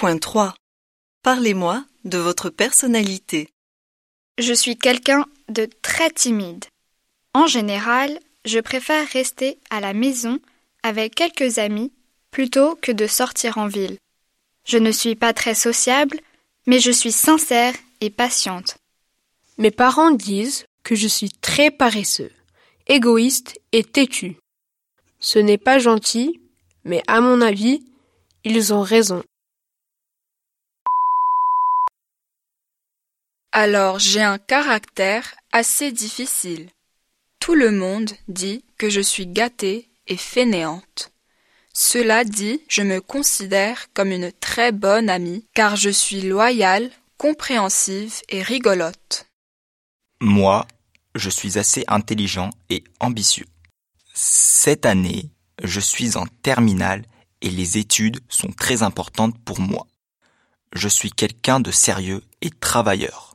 2.3 Parlez-moi de votre personnalité. Je suis quelqu'un de très timide. En général, je préfère rester à la maison avec quelques amis plutôt que de sortir en ville. Je ne suis pas très sociable, mais je suis sincère et patiente. Mes parents disent que je suis très paresseux, égoïste et têtu. Ce n'est pas gentil, mais à mon avis, ils ont raison. Alors j'ai un caractère assez difficile. Tout le monde dit que je suis gâtée et fainéante. Cela dit, je me considère comme une très bonne amie car je suis loyale, compréhensive et rigolote. Moi, je suis assez intelligent et ambitieux. Cette année, je suis en terminale et les études sont très importantes pour moi. Je suis quelqu'un de sérieux et travailleur.